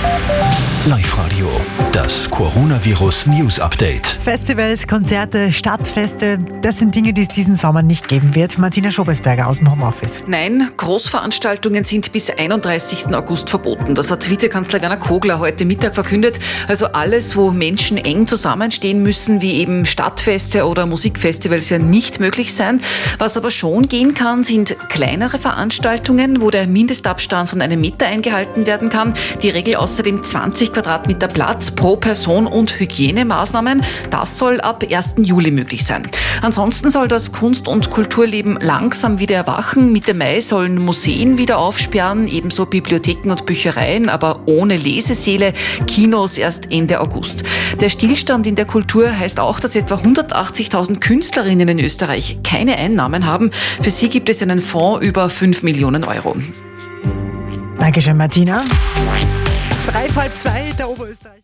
Thank Live-Radio, das Coronavirus News Update. Festivals, Konzerte, Stadtfeste, das sind Dinge, die es diesen Sommer nicht geben wird. Martina Schobersberger aus dem Homeoffice. Nein, Großveranstaltungen sind bis 31. August verboten. Das hat Vizekanzler Werner Kogler heute Mittag verkündet. Also alles, wo Menschen eng zusammenstehen müssen, wie eben Stadtfeste oder Musikfestivals, werden nicht möglich sein. Was aber schon gehen kann, sind kleinere Veranstaltungen, wo der Mindestabstand von einem Meter eingehalten werden kann. Die Regel außerdem 20 Quadratmeter Platz pro Person und Hygienemaßnahmen. Das soll ab 1. Juli möglich sein. Ansonsten soll das Kunst- und Kulturleben langsam wieder erwachen. Mitte Mai sollen Museen wieder aufsperren, ebenso Bibliotheken und Büchereien, aber ohne Lesesäle, Kinos erst Ende August. Der Stillstand in der Kultur heißt auch, dass etwa 180.000 Künstlerinnen in Österreich keine Einnahmen haben. Für sie gibt es einen Fonds über 5 Millionen Euro. Dankeschön, Martina. Drei, halb zwei, der Oberösterreich.